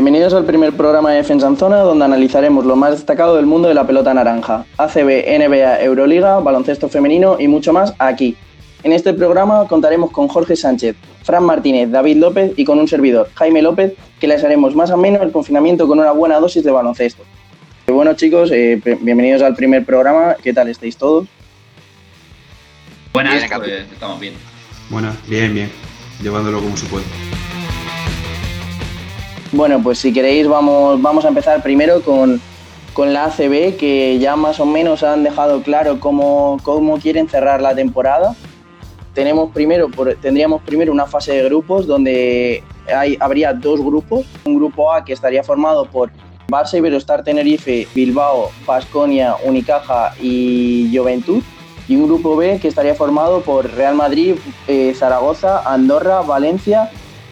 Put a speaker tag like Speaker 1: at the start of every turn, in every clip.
Speaker 1: Bienvenidos al primer programa de Defensa en Zona, donde analizaremos lo más destacado del mundo de la pelota naranja, ACB, NBA, Euroliga, baloncesto femenino y mucho más aquí. En este programa contaremos con Jorge Sánchez, Fran Martínez, David López y con un servidor, Jaime López, que les haremos más o menos el confinamiento con una buena dosis de baloncesto. Bueno chicos, eh, bienvenidos al primer programa, ¿qué tal estáis todos?
Speaker 2: Buenas, pues, estamos bien.
Speaker 3: Buenas, bien, bien, llevándolo como se puede.
Speaker 1: Bueno, pues si queréis vamos, vamos a empezar primero con, la ACB, que ya más o menos han dejado claro cómo, cómo quieren cerrar la temporada. Tenemos primero, tendríamos primero una fase de grupos donde habría dos grupos. Un grupo A que estaría formado por Barça, Iberostar, Tenerife, Bilbao, Pasconia, Unicaja y Juventud. Y un grupo B que estaría formado por Real Madrid, eh, Zaragoza, Andorra, Valencia,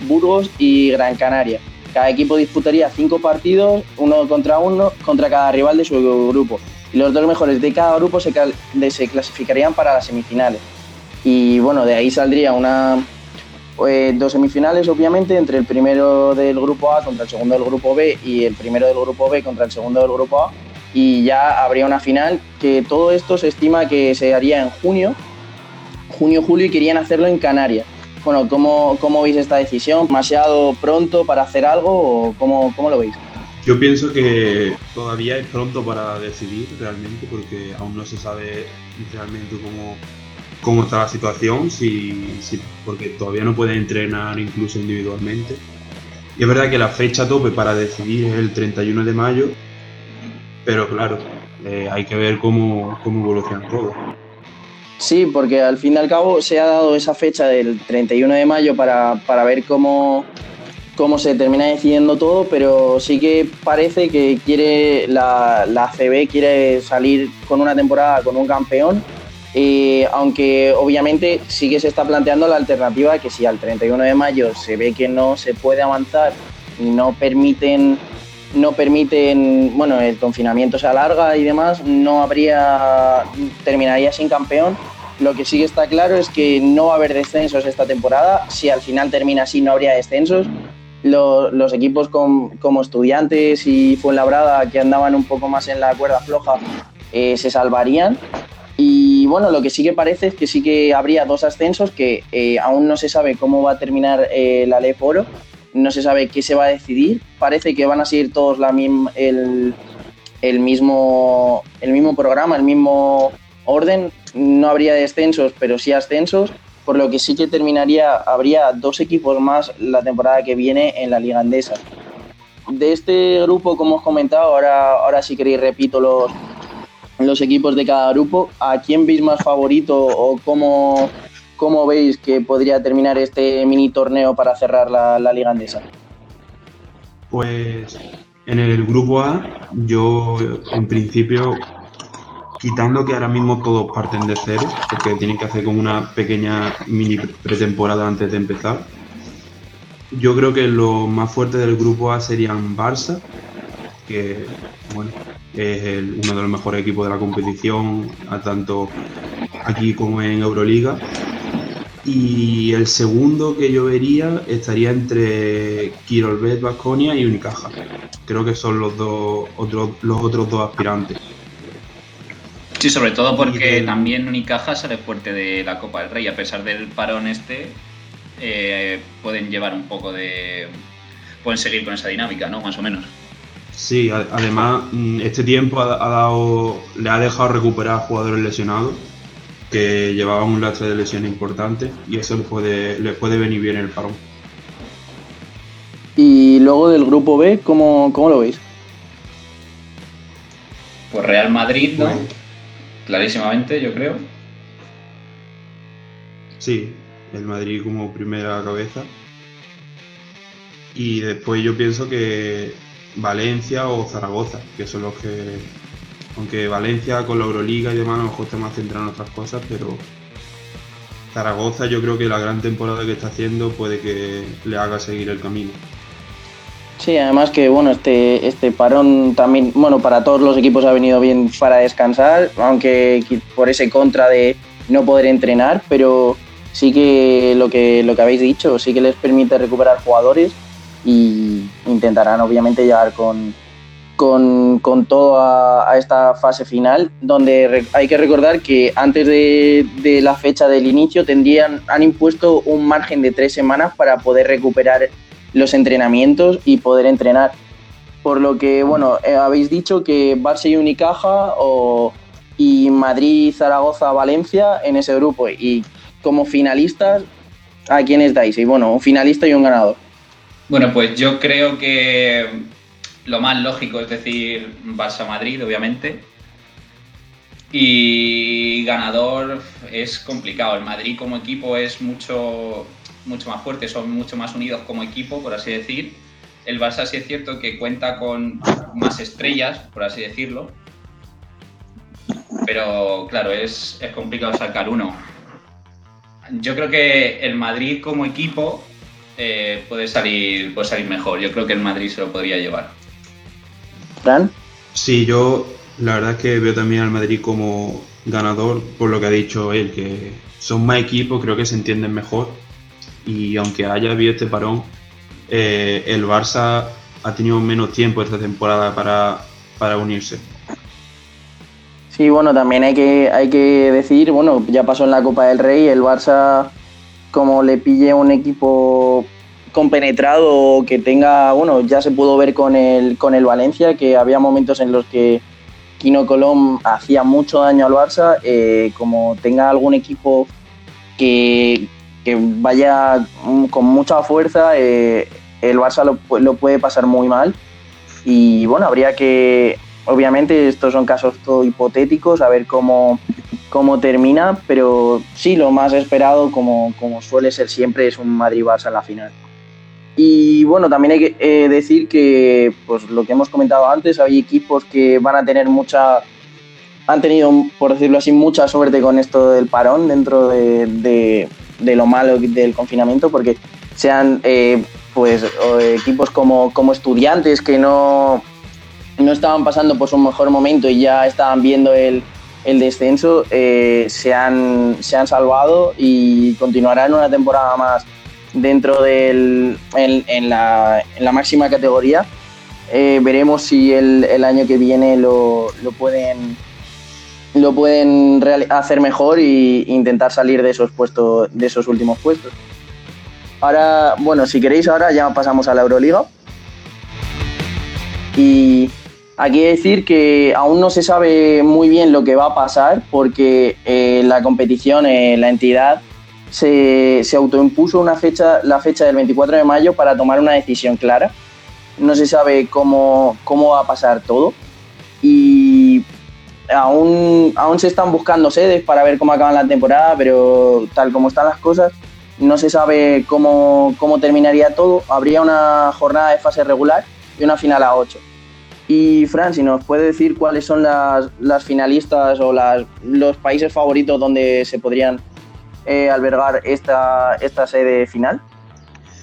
Speaker 1: Burgos y Gran Canaria. Cada equipo disputaría cinco partidos, uno contra uno, contra cada rival de su grupo. Y los dos mejores de cada grupo se, clasificarían para las semifinales. Y bueno, de ahí saldría una, eh, dos semifinales, obviamente, entre el primero del grupo A contra el segundo del grupo B y el primero del grupo B contra el segundo del grupo A. Y ya habría una final que todo esto se estima que se haría en junio, junio-julio, y querían hacerlo en Canarias. Bueno, ¿cómo, ¿cómo, veis esta decisión? ¿Demasiado pronto para hacer algo o cómo, cómo lo veis?
Speaker 3: Yo pienso que todavía es pronto para decidir realmente porque aún no se sabe realmente cómo, cómo está la situación, si, porque todavía no pueden entrenar incluso individualmente. Y es verdad que la fecha tope para decidir es el 31 de mayo, pero claro, eh, hay que ver cómo, cómo evoluciona todo.
Speaker 1: Sí, porque al fin y al cabo se ha dado esa fecha del 31 de mayo para, ver cómo, cómo se termina decidiendo todo, pero sí que parece que quiere la, la CB quiere salir con una temporada con un campeón, aunque obviamente sí que se está planteando la alternativa que si al 31 de mayo se ve que no se puede avanzar y no permiten no permiten, bueno, el confinamiento se alarga y demás, no habría, terminaría sin campeón. Lo que sí que está claro es que no va a haber descensos esta temporada. Si al final termina así, no habría descensos. Los, equipos como Estudiantes y Fuenlabrada, que andaban un poco más en la cuerda floja, eh, se salvarían. Y bueno, lo que sí que parece es que sí que habría dos ascensos que eh, aún no se sabe cómo va a terminar eh, la ley Oro no se sabe qué se va a decidir. Parece que van a seguir todos la el, mismo, el mismo programa, el mismo orden. No habría descensos, pero sí ascensos, por lo que sí que terminaría, habría dos equipos más la temporada que viene en la Liga Andesa. De este grupo, como os comentado, ahora, ahora si queréis repito los, los equipos de cada grupo. ¿A quién veis más favorito o cómo, ¿Cómo veis que podría terminar este mini torneo para cerrar la, Liga Andesa?
Speaker 3: Pues en el grupo A, yo en principio, quitando que ahora mismo todos parten de cero, porque tienen que hacer como una pequeña mini pretemporada antes de empezar, yo creo que lo más fuerte del grupo A serían Barça, que bueno, es uno de los mejores equipos de la competición, tanto aquí como en Euroliga. Y el segundo que yo vería estaría entre Kirolbet, Vasconia y Unicaja. Creo que son los dos otros, los otros dos aspirantes.
Speaker 2: Sí, sobre todo porque también Unicaja sale fuerte de la Copa del Rey. A pesar del parón este, eh, pueden llevar un poco de. pueden seguir con esa dinámica, ¿no? Más o menos.
Speaker 3: Sí, además, mm, este tiempo ha dado, le ha dejado recuperar a jugadores lesionados que llevaba un lastre de lesión importante y eso le puede, le puede venir bien el parón.
Speaker 1: Y luego del grupo B, ¿cómo, lo veis?
Speaker 2: Pues Real Madrid, ¿no? Clarísimamente, yo creo.
Speaker 3: Sí, el Madrid como primera cabeza. Y después yo pienso que Valencia o Zaragoza, que son los que aunque Valencia con la Euroliga y demás a lo mejor está más centrado en otras cosas, pero Zaragoza yo creo que la gran temporada que está haciendo puede que le haga seguir el camino.
Speaker 1: Sí, además que bueno, este, este parón también, bueno, para todos los equipos ha venido bien para descansar, aunque por ese contra de no poder entrenar, pero sí que lo que lo que habéis dicho, sí que les permite recuperar jugadores y intentarán obviamente llegar con, con, todo a, esta fase final, donde hay que recordar que antes de, la fecha del inicio tendrían, han impuesto un margen de tres semanas para poder recuperar los entrenamientos y poder entrenar. Por lo que, bueno, eh, habéis dicho que Barça y Unicaja o, y Madrid, Zaragoza, Valencia en ese grupo. Y como finalistas, ¿a quiénes dais? Y bueno, un finalista y un ganador.
Speaker 2: Bueno, pues yo creo que lo más lógico es decir Barça-Madrid, obviamente. Y ganador es complicado. El Madrid como equipo es mucho, mucho más fuerte, son mucho más unidos como equipo, por así decir. El Barça sí es cierto que cuenta con más estrellas, por así decirlo. Pero claro, es, es complicado sacar uno. Yo creo que el Madrid como equipo eh, puede, salir, puede salir mejor. Yo creo que el Madrid se lo podría llevar.
Speaker 1: ¿Fran?
Speaker 3: Sí, yo la verdad es que veo también al Madrid como ganador por lo que ha dicho él, que son más equipos, creo que se entienden mejor. Y aunque haya habido este parón, eh, el Barça ha tenido menos tiempo esta temporada para, para unirse.
Speaker 1: Sí, bueno, también hay que, hay que decir, bueno, ya pasó en la Copa del Rey, el Barça, como le pille un equipo compenetrado que tenga, bueno, ya se pudo ver con el, con el Valencia, que había momentos en los que Kino Colón hacía mucho daño al Barça, eh, como tenga algún equipo que, que vaya con mucha fuerza, eh, el Barça lo, lo puede pasar muy mal. Y bueno, habría que, obviamente estos son casos todo hipotéticos, a ver cómo, cómo termina, pero sí, lo más esperado, como, como suele ser siempre, es un Madrid-Barça en la final. Y bueno, también hay que eh, decir que, pues lo que hemos comentado antes, hay equipos que van a tener mucha, han tenido, por decirlo así, mucha suerte con esto del parón dentro de, de, lo malo del confinamiento, porque sean eh, pues equipos como, como estudiantes que no, no estaban pasando por su mejor momento y ya estaban viendo el, el descenso, eh, se, han, se han salvado y continuarán una temporada más dentro del, en, la, máxima categoría. Eh, veremos si el, el, año que viene lo, lo pueden lo pueden hacer mejor e intentar salir de esos puestos de esos últimos puestos. Ahora, bueno, si queréis ahora ya pasamos a la Euroliga. Y Aquí decir que aún no se sabe muy bien lo que va a pasar porque eh, la competición, eh, la entidad, se, autoimpuso una fecha, la fecha del 24 de mayo para tomar una decisión clara. No se sabe cómo, cómo va a pasar todo y aún, aún se están buscando sedes para ver cómo acaban la temporada, pero tal como están las cosas, no se sabe cómo, cómo terminaría todo. Habría una jornada de fase regular y una final a 8 y Fran, si nos puede decir cuáles son las, finalistas o las, los países favoritos donde se podrían eh, albergar esta, esta sede final.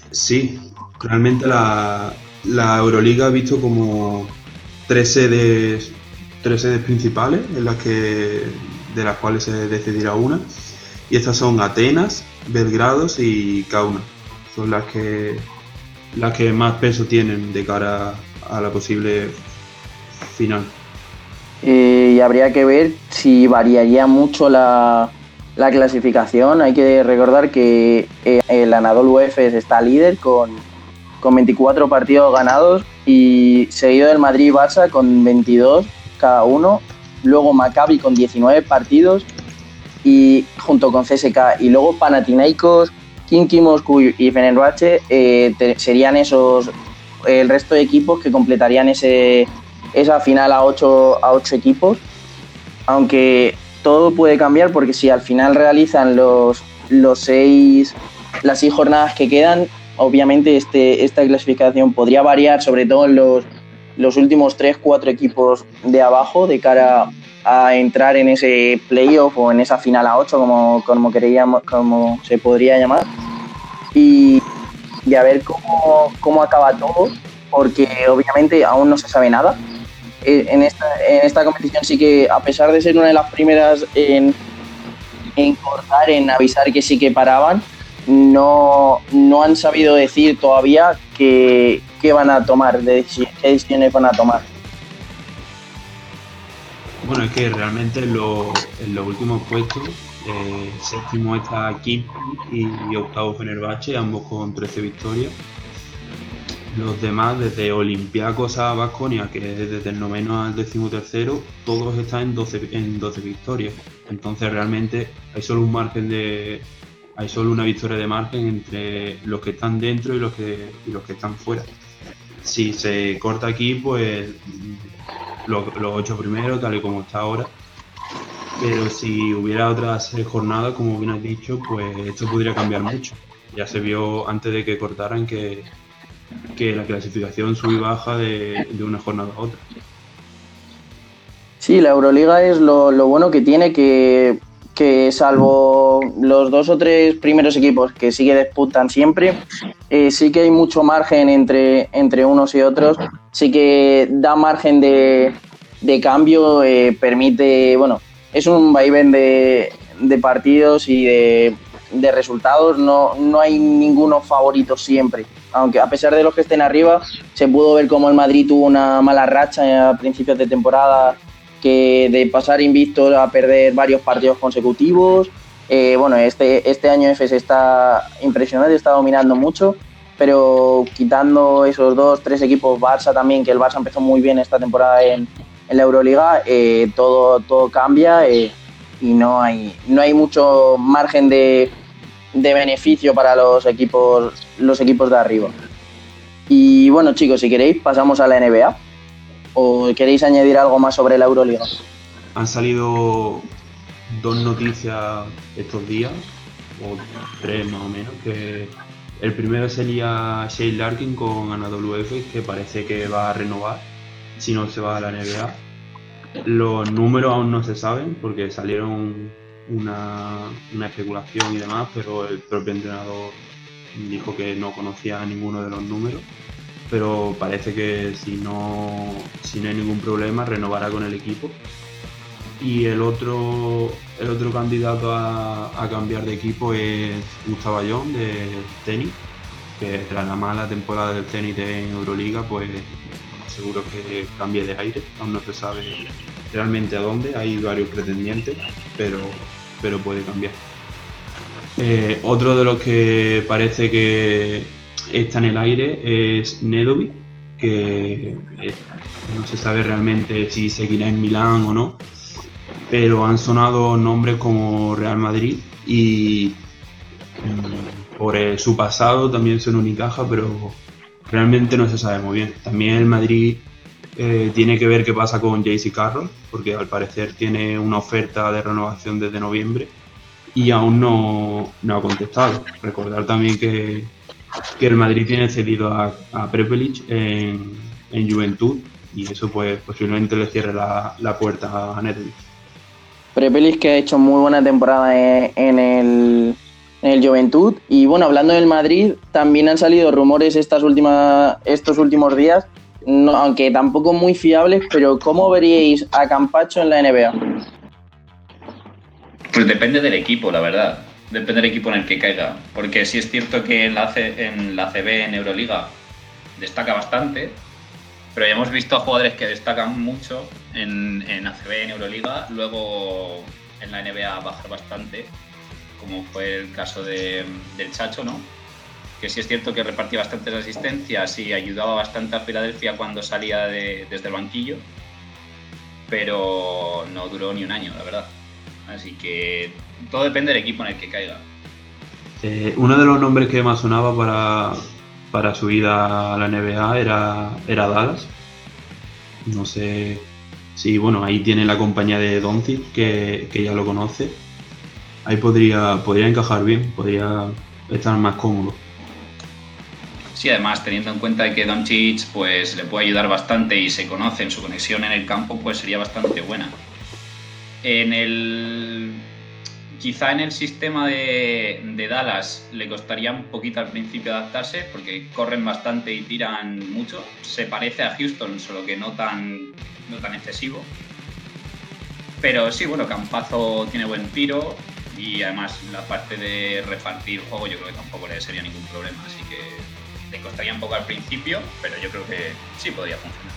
Speaker 3: Sí, realmente la, Euroliga ha visto como tres sedes, tres sedes principales en las que, de las cuales se decidirá una. Y estas son Atenas, Belgrados y Kauna. Son las que, las que más peso tienen de cara a la posible final.
Speaker 1: Eh, y habría que ver si variaría mucho la, clasificación. Hay que recordar que eh, el Anadolu Efes está líder con, con 24 partidos ganados y seguido del Madrid Barça con 22 cada uno. Luego Maccabi con 19 partidos y junto con CSK. Y luego Panathinaikos, Kinky Moscú y Fenerbahce eh, serían esos el resto de equipos que completarían ese, esa final a ocho, a ocho equipos, aunque todo puede cambiar porque si al final realizan los, los seis, las seis jornadas que quedan, obviamente este, esta clasificación podría variar, sobre todo en los, los últimos tres, cuatro equipos de abajo, de cara a entrar en ese playoff o en esa final a ocho, como, como, queríamos, como se podría llamar, y, y a ver cómo, cómo acaba todo, porque obviamente aún no se sabe nada en esta, en esta competición sí que, a pesar de ser una de las primeras en, en cortar, en avisar que sí que paraban, no, no han sabido decir todavía qué, van a tomar, qué decisiones van a tomar.
Speaker 3: Bueno, es que realmente en, los últimos puestos, eh, séptimo está Kim y, octavo Fenerbahce, ambos con 13 victorias. Los demás, desde Olympiacos a Vasconia, que es desde el noveno al decimotercero, todos están en 12, en 12 victorias. Entonces realmente hay solo un margen de, hay solo una victoria de margen entre los que están dentro y los que, los que están fuera. Si se corta aquí, pues los, ocho primeros, tal y como está ahora. Pero si hubiera otras jornadas, como bien has dicho, pues esto podría cambiar mucho. Ya se vio antes de que cortaran que, que la clasificación sube y baja de, una jornada a otra.
Speaker 1: Sí, la Euroliga es lo, bueno que tiene que que salvo los dos o tres primeros equipos que sí que disputan siempre, eh, sí que hay mucho margen entre, entre unos y otros, sí que da margen de, cambio, eh, permite, bueno, es un vaivén de, de partidos y de, de resultados, no, no hay ninguno favorito siempre. Aunque a pesar de los que estén arriba, se pudo ver como el Madrid tuvo una mala racha a principios de temporada que de pasar invicto a perder varios partidos consecutivos. Eh, bueno, este, este año FS está impresionante, está dominando mucho, pero quitando esos dos, tres equipos, Barça también, que el Barça empezó muy bien esta temporada en, en la Euroliga, eh, todo, todo cambia eh, y no hay, no hay mucho margen de, de beneficio para los equipos, los equipos de arriba. Y bueno, chicos, si queréis, pasamos a la NBA. ¿O queréis añadir algo más sobre la Euroliga?
Speaker 3: Han salido dos noticias estos días, o tres más o menos, que el primero sería Shane Larkin con Anadolu Efes, que parece que va a renovar si no se va a la NBA. Los números aún no se saben porque salieron una, especulación y demás, pero el propio entrenador dijo que no conocía ninguno de los números pero parece que si no, si hay ningún problema renovará con el equipo. Y el otro, el otro candidato a, cambiar de equipo es Gustavo Ayón de tenis, que tras la mala temporada del tenis en Euroliga, pues seguro que cambie de aire, aún no se sabe realmente a dónde, hay varios pretendientes, pero, pero puede cambiar. Eh, otro de los que parece que, está en el aire es Nedovic, que eh, no se sabe realmente si seguirá en Milán o no, pero han sonado nombres como Real Madrid y mm, por su pasado también son Unicaja, pero realmente no se sabe muy bien. También el Madrid eh, tiene que ver qué pasa con JC Carroll, porque al parecer tiene una oferta de renovación desde noviembre y aún no, no ha contestado. Recordar también que que el Madrid tiene cedido a, a Prepelic en, Juventud y eso pues posiblemente le cierre la, puerta a Netflix.
Speaker 1: Prepelic que ha hecho muy buena temporada en, el, en el Juventud y bueno, hablando del Madrid, también han salido rumores estas estos últimos días, aunque tampoco muy fiables, pero ¿cómo veríais a Campacho en la NBA?
Speaker 2: Pues depende del equipo, la verdad depende del equipo en el que caiga. Porque sí es cierto que en la, en la CB, en Euroliga, destaca bastante, pero ya hemos visto a jugadores que destacan mucho en, en ACB, en Euroliga, luego en la NBA bajar bastante, como fue el caso de, del Chacho, ¿no? Que sí es cierto que repartía bastantes asistencias y ayudaba bastante a Filadelfia cuando salía desde el banquillo, pero no duró ni un año, la verdad. Así que todo depende del equipo en el que caiga.
Speaker 3: Eh, uno de los nombres que más sonaba para, para su ida a la NBA era, era Dallas. No sé si, bueno, ahí tiene la compañía de Doncic, que, que ya lo conoce. Ahí podría, podría encajar bien, podría estar más cómodo.
Speaker 2: Sí, además, teniendo en cuenta que Doncic pues, le puede ayudar bastante y se conoce en su conexión en el campo, pues sería bastante buena. En el Quizá en el sistema de, Dallas le costaría un poquito al principio adaptarse porque corren bastante y tiran mucho. Se parece a Houston, solo que no tan, no tan excesivo. Pero sí, bueno, Campazo tiene buen tiro, y además la parte de repartir juego yo creo que tampoco le sería ningún problema, así que costaría un poco al principio, pero yo creo que sí podría funcionar.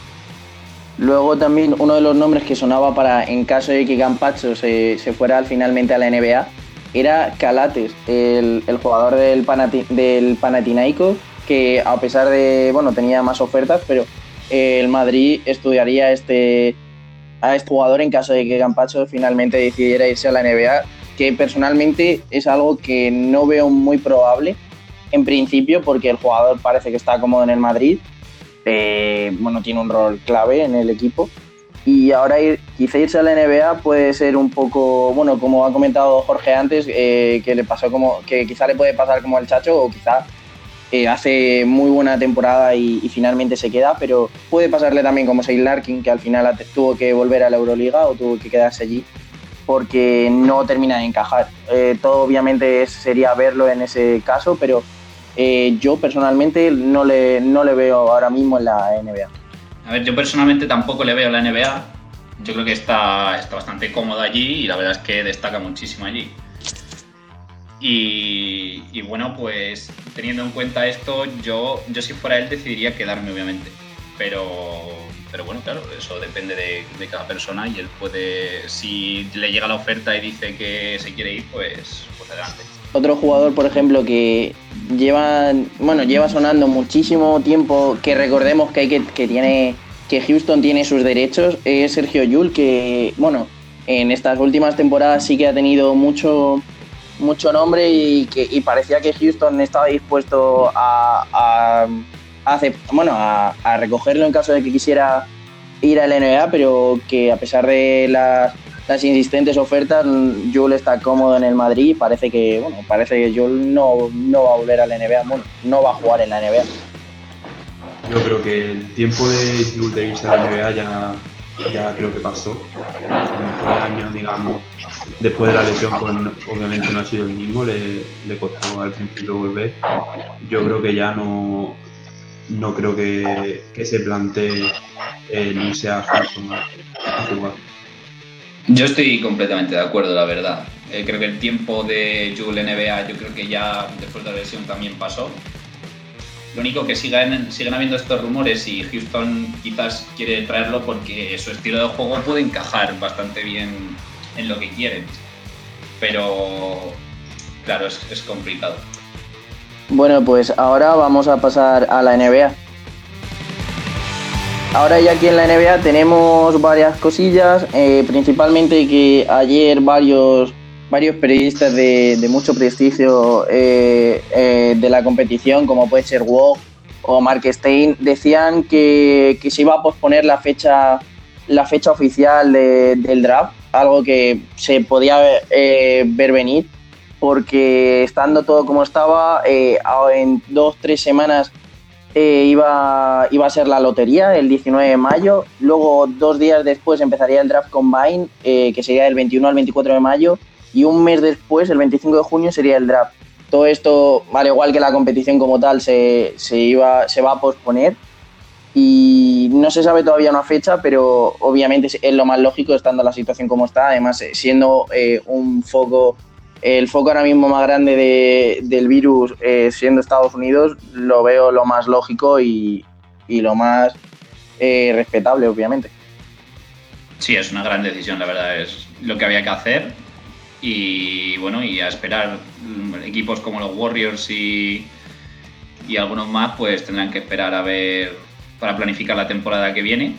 Speaker 1: Luego también uno de los nombres que sonaba para en caso de que Campacho se, se fuera finalmente a la NBA era Calates, el, jugador del, del Panathinaikos, que a pesar de, bueno, tenía más ofertas, pero el Madrid estudiaría este, a este jugador en caso de que Campacho finalmente decidiera irse a la NBA, que personalmente es algo que no veo muy probable en principio, porque el jugador parece que está cómodo en el Madrid, eh, bueno, tiene un rol clave en el equipo. Y ahora ir, quizá irse a la NBA puede ser un poco, bueno, como ha comentado Jorge antes, eh, que le pasó como, que quizá le puede pasar como al Chacho o quizá eh, hace muy buena temporada y, finalmente se queda, pero puede pasarle también como Seil Larkin, que al final tuvo que volver a la Euroliga o tuvo que quedarse allí porque no termina de encajar. todo obviamente sería verlo en ese caso, pero eh, yo personalmente no le, no le veo ahora mismo en la NBA.
Speaker 2: A ver, yo personalmente tampoco le veo en la NBA. Yo creo que está, está bastante cómodo allí y la verdad es que destaca muchísimo allí. Y, bueno, pues teniendo en cuenta esto, yo, yo si fuera él decidiría quedarme, obviamente. Pero, pero bueno, claro, eso depende de, de, cada persona y él puede, si le llega la oferta y dice que se quiere ir, pues, pues adelante.
Speaker 1: Otro jugador, por ejemplo, que lleva, bueno, lleva sonando muchísimo tiempo, que recordemos que, hay que, que tiene que Houston tiene sus derechos, es Sergio Yul, que bueno, en estas últimas temporadas sí que ha tenido mucho, mucho nombre y que y parecía que Houston estaba dispuesto a, a, bueno, a, a, recogerlo en caso de que quisiera ir al NBA, pero que a pesar de las las insistentes ofertas, Jules está cómodo en el Madrid y parece que, bueno, parece que Jules no, no va a volver a la NBA, bueno, no va a jugar en la NBA.
Speaker 3: Yo creo que el tiempo de Jules de irse a la NBA ya, ya creo que pasó. El digamos, después de la lesión, pues obviamente no ha sido el mismo, le, le costó al principio volver. Yo creo que ya no, no creo que, que se plantee el irse a a jugar.
Speaker 2: Yo estoy completamente de acuerdo, la verdad. Eh, creo que el tiempo de Jules NBA, yo creo que ya después de la lesión también pasó. Lo único que sigan, siguen habiendo estos rumores y Houston quizás quiere traerlo porque su estilo de juego puede encajar bastante bien en lo que quieren. Pero, claro, es, es complicado.
Speaker 1: Bueno, pues ahora vamos a pasar a la NBA. Ahora ya aquí en la NBA tenemos varias cosillas, eh, principalmente que ayer varios, varios periodistas de, mucho prestigio eh, eh, de la competición, como puede ser Wog o Mark Stein, decían que, se iba a posponer la fecha, la fecha oficial del draft, algo que se podía ver venir, porque estando todo como estaba, en dos, tres semanas eh, iba, a ser la lotería el 19 de mayo. Luego, dos días después, empezaría el draft combine, eh, que sería del 21 al 24 de mayo. Y un mes después, el 25 de junio, sería el draft. Todo esto, al igual que la competición como tal, se va a posponer. Y no se sabe todavía una fecha, pero obviamente es lo más lógico estando la situación como está. Además, eh, siendo un foco el foco ahora mismo más grande del virus eh, siendo Estados Unidos, lo veo lo más lógico y, lo más eh, respetable, obviamente.
Speaker 2: Sí, es una gran decisión, la verdad, es lo que había que hacer y bueno, y a esperar equipos como los Warriors y, y algunos más, pues tendrán que esperar a ver para planificar la temporada que viene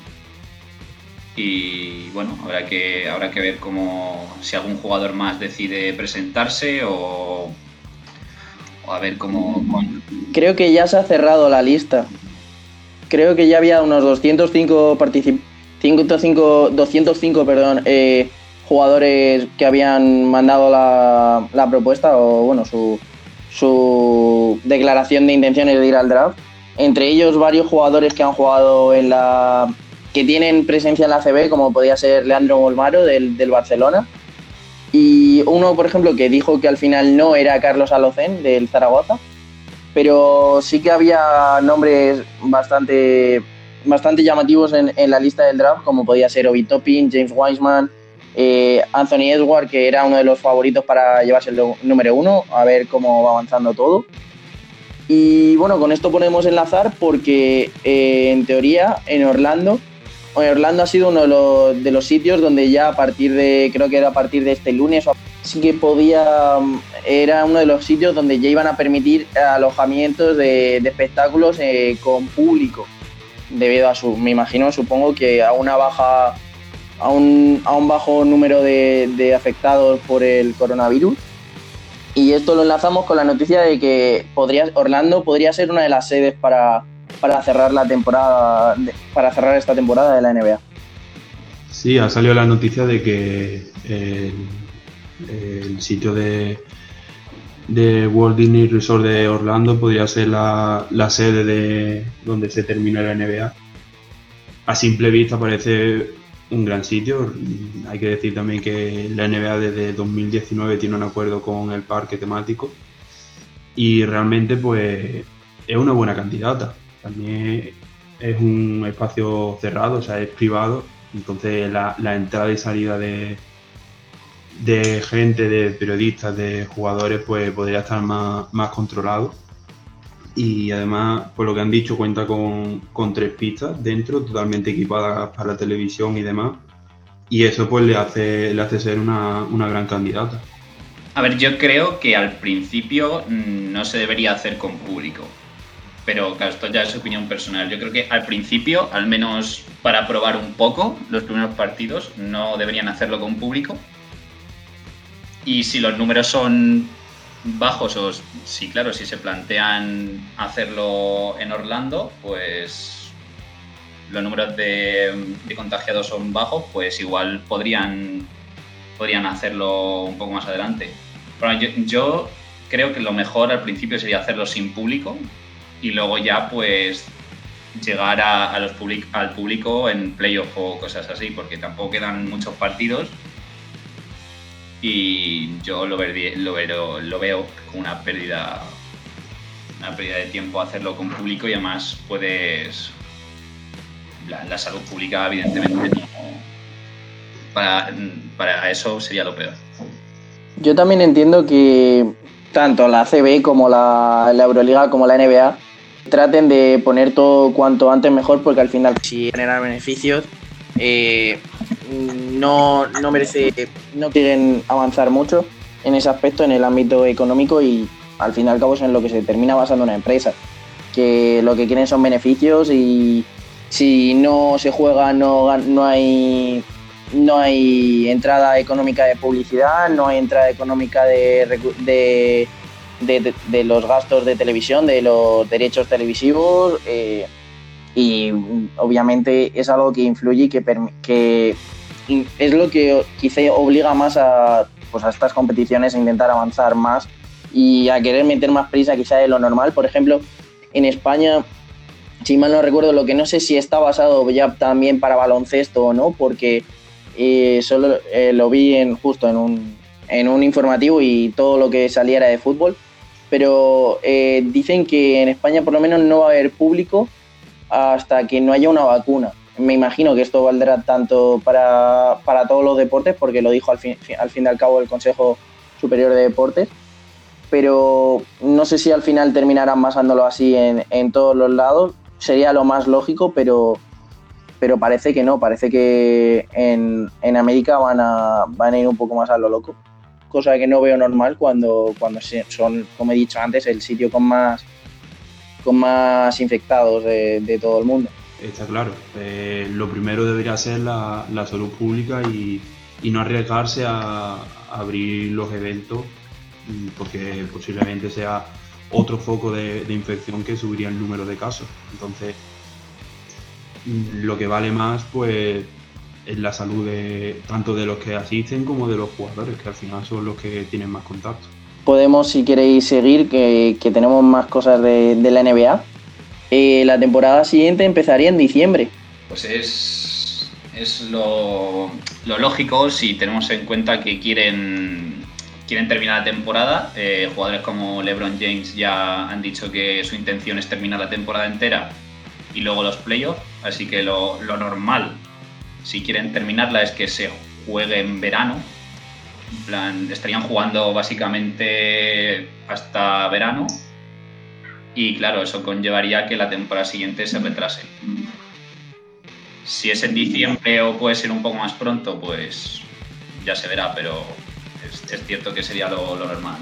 Speaker 2: y bueno, habrá que, habrá que ver cómo, si algún jugador más decide presentarse o, a ver cómo,
Speaker 1: Creo que ya se ha cerrado la lista. Creo que ya había unos 205 105, 205 perdón, eh, jugadores que habían mandado la, la propuesta o bueno, su, su declaración de intenciones de ir al draft. Entre ellos varios jugadores que han jugado en la tienen presencia en la CB, como podía ser Leandro Olmaro del, Barcelona. Y uno, por ejemplo, que dijo que al final no era Carlos Alocén del Zaragoza, pero sí que había nombres bastante, bastante llamativos en, la lista del draft, como podía ser Obi Toppin, James Wiseman, eh, Anthony Edward, que era uno de los favoritos para llevarse el número uno, a ver cómo va avanzando todo. Y bueno, con esto podemos enlazar porque eh, en teoría en Orlando, Orlando ha sido uno de los, sitios donde ya a partir de, creo que era a partir de este lunes, sí que podía, era uno de los sitios donde ya iban a permitir alojamientos de, espectáculos eh, con público, debido a su, me imagino, supongo que a una baja, a un, a un bajo número de, de afectados por el coronavirus. Y esto lo enlazamos con la noticia de que podría, Orlando podría ser una de las sedes para, cerrar la temporada, para cerrar esta temporada de la NBA.
Speaker 3: Sí, ha salido la noticia de que el, sitio de, de Walt Disney Resort de Orlando podría ser la, la, sede de donde se termina la NBA. A simple vista parece un gran sitio. Hay que decir también que la NBA desde 2019 tiene un acuerdo con el parque temático y realmente pues es una buena candidata. También es un espacio cerrado, o sea, es privado, entonces la, entrada y salida de, de gente, de periodistas, de jugadores, pues podría estar más, más controlado y además, por lo que han dicho, cuenta con, tres pistas dentro, totalmente equipadas para la televisión y demás. Y eso pues le hace, le hace ser una, gran candidata.
Speaker 2: A ver, yo creo que al principio mm, no se debería hacer con público. Pero claro, esto ya es opinión personal. Yo creo que al principio, al menos para probar un poco los primeros partidos, no deberían hacerlo con público. Y si los números son bajos o sí, claro, si se plantean hacerlo en Orlando, pues los números de, contagiados son bajos, pues igual podrían, podrían hacerlo un poco más adelante. Bueno, yo, creo que lo mejor al principio sería hacerlo sin público y luego ya pues llegar a, los al público en playoff o cosas así, porque tampoco quedan muchos partidos y yo lo, veo, lo veo como una pérdida, una pérdida de tiempo hacerlo con público y además puedes... La, salud pública evidentemente Para, para eso sería lo peor.
Speaker 1: Yo también entiendo que tanto la CB como la, la, Euroliga como la NBA traten de poner todo cuanto antes mejor porque al final si generan beneficios eh, no, no merece, no quieren avanzar mucho en ese aspecto, en el ámbito económico y al fin y al cabo es en lo que se termina basando una empresa, que lo que quieren son beneficios y si no se juega no, no hay no hay entrada económica de publicidad, no hay entrada económica de, de, de, los gastos de televisión, de los derechos televisivos. Eh, y obviamente es algo que influye y que, que es lo que quizá obliga más a, pues a estas competiciones a intentar avanzar más y a querer meter más prisa quizá de lo normal. Por ejemplo, en España, si mal no recuerdo, lo que no sé si está basado ya también para baloncesto o no, porque eh, solo eh, lo vi en, justo en un, en un informativo y todo lo que saliera de fútbol, pero eh, dicen que en España por lo menos no va a haber público hasta que no haya una vacuna. Me imagino que esto valdrá tanto para, todos los deportes, porque lo dijo al fin, al fin y al cabo el Consejo Superior de Deportes, pero no sé si al final terminarán basándolo así en, todos los lados. Sería lo más lógico, pero, pero parece que no, parece que en, América van a, van a ir un poco más a lo loco, cosa que no veo normal cuando, cuando son, como he dicho antes, el sitio con más con más infectados de, todo el mundo.
Speaker 3: Está claro. Eh, lo primero debería ser la, salud pública y, no arriesgarse a, abrir los eventos mm, porque posiblemente sea otro foco de, infección que subiría el número de casos. Entonces, mm, lo que vale más, pues, es la salud de tanto de los que asisten como de los jugadores, que al final son los que tienen más contacto
Speaker 1: podemos, si queréis seguir, que, tenemos más cosas de, la NBA. Eh, la temporada siguiente empezaría en diciembre.
Speaker 2: Pues es, es lo, lógico si tenemos en cuenta que quieren, quieren terminar la temporada. Eh, jugadores como LeBron James ya han dicho que su intención es terminar la temporada entera y luego los playoffs. Así que lo, lo normal, si quieren terminarla, es que se juegue en verano. En plan, estarían jugando básicamente hasta verano. Y claro, eso conllevaría que la temporada siguiente se retrase. Si es en diciembre o puede ser un poco más pronto, pues ya se verá, pero es, cierto que sería lo, normal.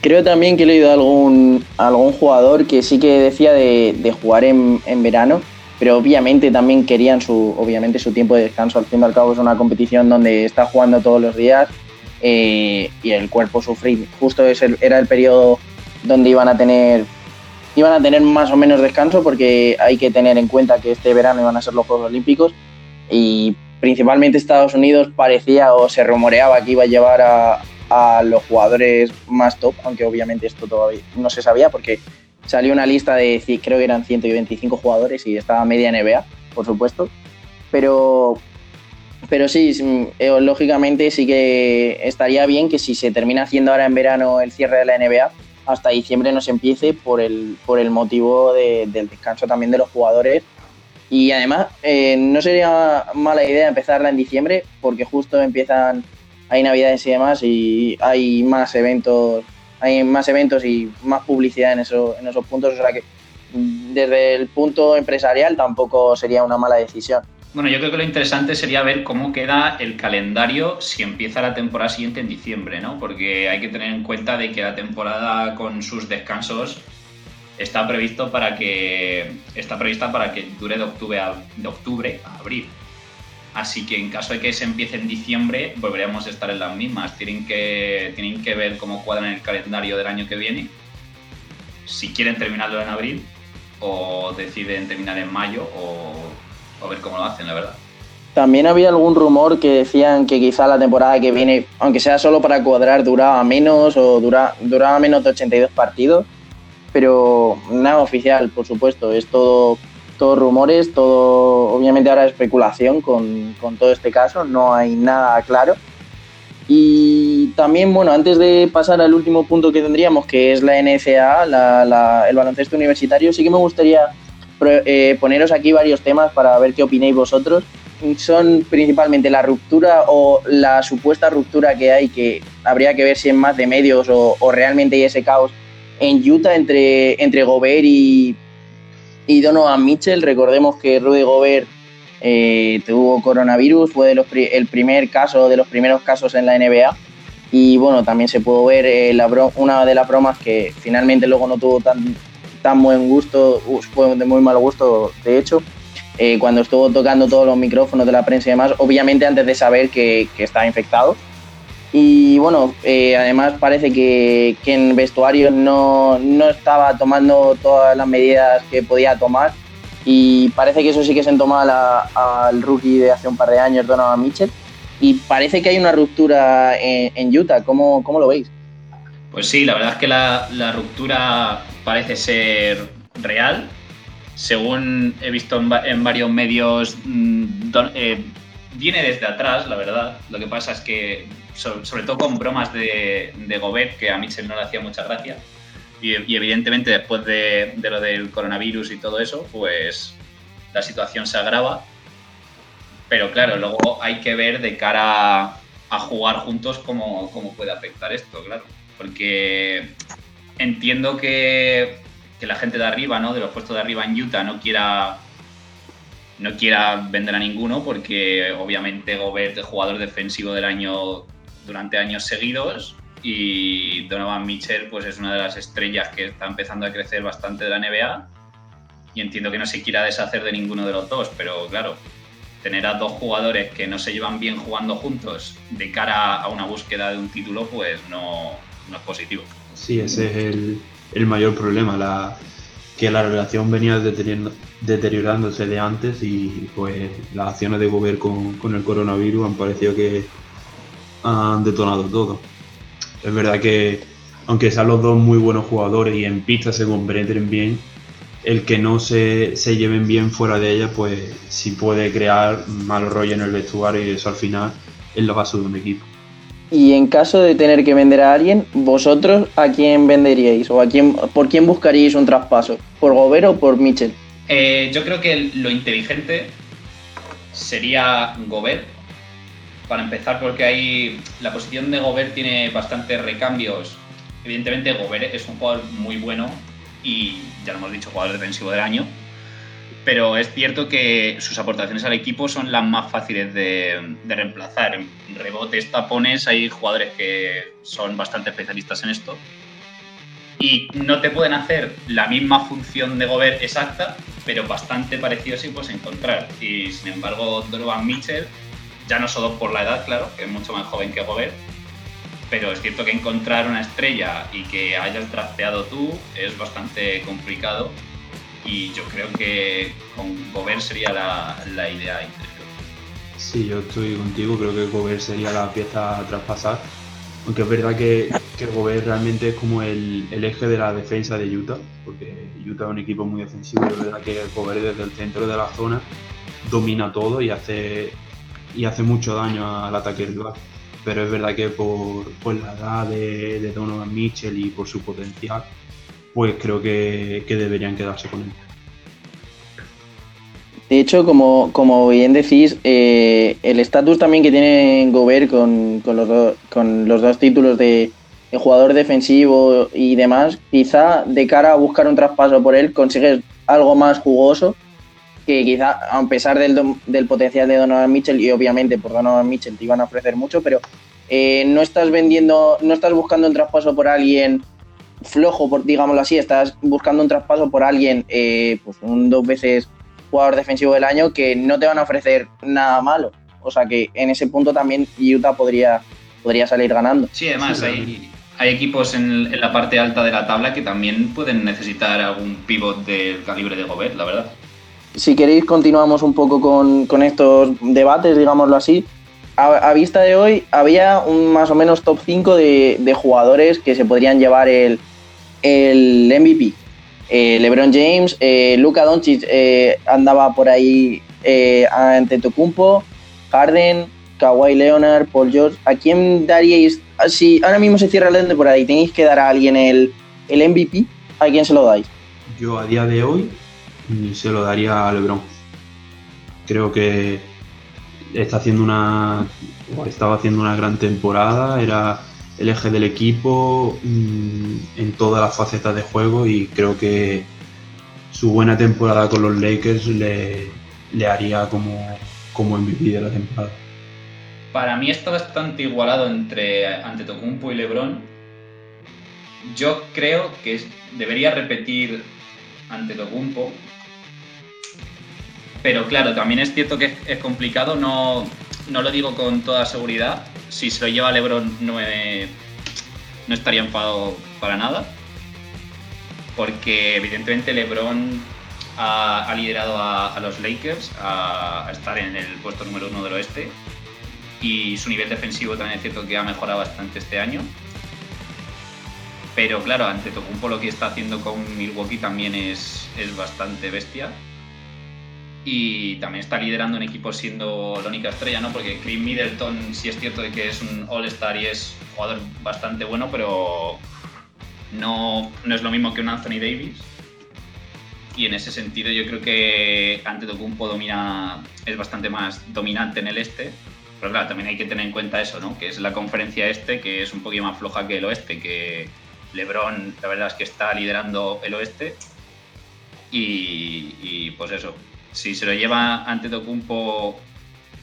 Speaker 1: Creo también que he leído algún, algún jugador que sí que decía de, jugar en, verano, pero obviamente también querían su, obviamente su tiempo de descanso. Al fin y al cabo es una competición donde está jugando todos los días eh, y el cuerpo sufrir. Justo ese era el periodo donde iban a tener iban a tener más o menos descanso porque hay que tener en cuenta que este verano iban a ser los Juegos Olímpicos y principalmente Estados Unidos parecía o se rumoreaba que iba a llevar a, los jugadores más top, aunque obviamente esto todavía no se sabía porque salió una lista de, creo que eran 125 jugadores y estaba media NBA, por supuesto, pero, pero sí, eh, lógicamente sí que estaría bien que si se termina haciendo ahora en verano el cierre de la NBA, hasta diciembre no se empiece por el, por el motivo del descanso también de los jugadores. Y además, eh, no sería mala idea empezarla en diciembre, porque justo empiezan, hay navidades y demás, y hay más eventos, hay más eventos y más publicidad en, eso, en esos puntos. O sea que desde el punto empresarial tampoco sería una mala decisión.
Speaker 2: Bueno, yo creo que lo interesante sería ver cómo queda el calendario si empieza la temporada siguiente en diciembre, ¿no? Porque hay que tener en cuenta de que la temporada con sus descansos está previsto para que está prevista para que dure de octubre a, de octubre a abril. Así que en caso de que se empiece en diciembre, volveremos a estar en las mismas. Tienen que, tienen que ver cómo cuadran el calendario del año que viene. Si quieren terminarlo en abril o deciden terminar en mayo o ver cómo lo hacen, la verdad.
Speaker 1: También había algún rumor que decían que quizá la temporada que viene, aunque sea solo para cuadrar, duraba menos o dura, duraba menos de 82 partidos, pero nada oficial, por supuesto, es todo, todo rumores, todo obviamente ahora especulación con, con todo este caso, no hay nada claro. Y también, bueno, antes de pasar al último punto que tendríamos, que es la NCAA, el baloncesto universitario, sí que me gustaría eh, poneros aquí varios temas para ver qué opináis vosotros. Son principalmente la ruptura o la supuesta ruptura que hay, que habría que ver si es más de medios o, realmente hay ese caos en Utah entre, entre Gobert y, y Donovan Mitchell. Recordemos que Rudy Gobert eh, tuvo coronavirus, fue el primer caso, de los primeros casos en la NBA. Y bueno, también se pudo ver eh, la una de las bromas que finalmente luego no tuvo tan, tan buen gusto, fue de muy mal gusto, de hecho, eh, cuando estuvo tocando todos los micrófonos de la prensa y demás, obviamente antes de saber que, que estaba infectado. Y bueno, eh, además parece que, que en vestuario no, no, estaba tomando todas las medidas que podía tomar. Y parece que eso sí que se toma al rookie de hace un par de años, Donovan Mitchell. Y parece que hay una ruptura en, en Utah. ¿Cómo, ¿Cómo, lo veis?
Speaker 2: Pues sí, la verdad es que la, la ruptura parece ser real. Según he visto en, varios medios, mm, eh, viene desde atrás, la verdad. Lo que pasa es que, sobre, todo con bromas de, de, Gobert, que a Mitchell no le hacía mucha gracia. Y, evidentemente después de, lo del coronavirus y todo eso, pues la situación se agrava. Pero claro, luego hay que ver de cara a, jugar juntos cómo, cómo puede afectar esto, claro. Porque entiendo que, la gente de arriba, ¿no? De los puestos de arriba en Utah no quiera no quiera vender a ninguno porque obviamente Gobert es jugador defensivo del año durante años seguidos y Donovan Mitchell pues es una de las estrellas que está empezando a crecer bastante de la NBA y entiendo que no se quiera deshacer de ninguno de los dos, pero claro, tener a dos jugadores que no se llevan bien jugando juntos de cara a una búsqueda de un título pues no, no es positivo.
Speaker 3: Sí, ese es el, el mayor problema, la, que la relación venía deteriorándose de antes y pues las acciones de Gobert con, con el coronavirus han parecido que han detonado todo. Es verdad que aunque sean los dos muy buenos jugadores y en pista se comprenden bien, el que no se, se, lleven bien fuera de ella, pues sí puede crear mal rollo en el vestuario y eso al final es lo base de un equipo.
Speaker 1: Y en caso de tener que vender a alguien, ¿vosotros a quién venderíais? ¿O a quién, por quién buscaríais un traspaso? ¿Por Gobert o por Mitchell?
Speaker 2: Eh, yo creo que lo inteligente sería Gobert. Para empezar, porque ahí la posición de Gobert tiene bastantes recambios. Evidentemente, Gobert es un jugador muy bueno y ya lo hemos dicho, jugador defensivo del año. Pero es cierto que sus aportaciones al equipo son las más fáciles de, reemplazar. En rebotes, tapones, hay jugadores que son bastante especialistas en esto y no te pueden hacer la misma función de Gobert exacta, pero bastante parecido sí puedes encontrar. Y sin embargo, Donovan Mitchell, ya no solo por la edad, claro, que es mucho más joven que Gobert, pero es cierto que encontrar una estrella y que hayas trasteado tú es bastante complicado y yo creo que con Gobert sería la, la idea interior.
Speaker 3: Sí, yo estoy contigo, creo que Gobert sería la pieza a traspasar aunque es verdad que, que Gobert realmente es como el, eje de la defensa de Utah, porque Utah es un equipo muy defensivo y es verdad que Gobert desde el centro de la zona domina todo y hace, y hace mucho daño al ataque rival. Pero es verdad que por, la edad de, Donovan Mitchell y por su potencial, pues creo que, que deberían quedarse con él.
Speaker 1: De hecho, como, como bien decís, eh, el estatus también que tiene Gobert con, con, los, con los dos títulos de, jugador defensivo y demás, quizá de cara a buscar un traspaso por él consigues algo más jugoso que quizá a pesar del, del potencial de Donovan Mitchell y obviamente por Donovan Mitchell te iban a ofrecer mucho, pero eh, no estás vendiendo, no estás buscando un traspaso por alguien flojo, por, digámoslo así, estás buscando un traspaso por alguien eh, pues un dos veces jugador defensivo del año que no te van a ofrecer nada malo. O sea que en ese punto también Utah podría, podría salir ganando.
Speaker 2: Sí, además hay, hay, equipos en, la parte alta de la tabla que también pueden necesitar algún pivot del calibre de Gobert, la verdad.
Speaker 1: Si queréis continuamos un poco con, estos debates, digámoslo así. A, vista de hoy había un más o menos top 5 de, de jugadores que se podrían llevar el, el MVP. Eh, LeBron James, eh, Luka Doncic eh, andaba por ahí ante Tocumpo, Harden, Kawhi Leonard, Paul George. ¿A quién daríais? Ah, si ahora mismo se cierra el por ahí, tenéis que dar a alguien el, el MVP, ¿a quién se lo dais?
Speaker 3: Yo a día de hoy se lo daría a LeBron. Creo que está haciendo una estaba haciendo una gran temporada, era el eje del equipo mm, en todas las facetas de juego y creo que su buena temporada con los Lakers le, haría como, como MVP de la temporada.
Speaker 2: Para mí está bastante igualado entre Antetokounmpo y LeBron. Yo creo que debería repetir Antetokounmpo, pero claro, también es cierto que es complicado, no, no lo digo con toda seguridad, si se lo lleva LeBron no, no estaría enfadado para nada. Porque evidentemente LeBron ha, liderado a, los Lakers a, estar en el puesto número uno del oeste. Y su nivel defensivo también es cierto que ha mejorado bastante este año. Pero claro, ante Tocumpo lo que está haciendo con Milwaukee también es, es bastante bestia y también está liderando un equipo siendo la única estrella, ¿no? Porque Chris Middleton sí es cierto de que es un All-Star y es jugador bastante bueno, pero no, no es lo mismo que un Anthony Davis. Y en ese sentido yo creo que Antetokounmpo domina, es bastante más dominante en el este. Pero claro, también hay que tener en cuenta eso, ¿no? Que es la conferencia este, que es un poquito más floja que el oeste, que LeBron la verdad es que está liderando el oeste. Y, y pues eso, si se lo lleva ante Tocumpo,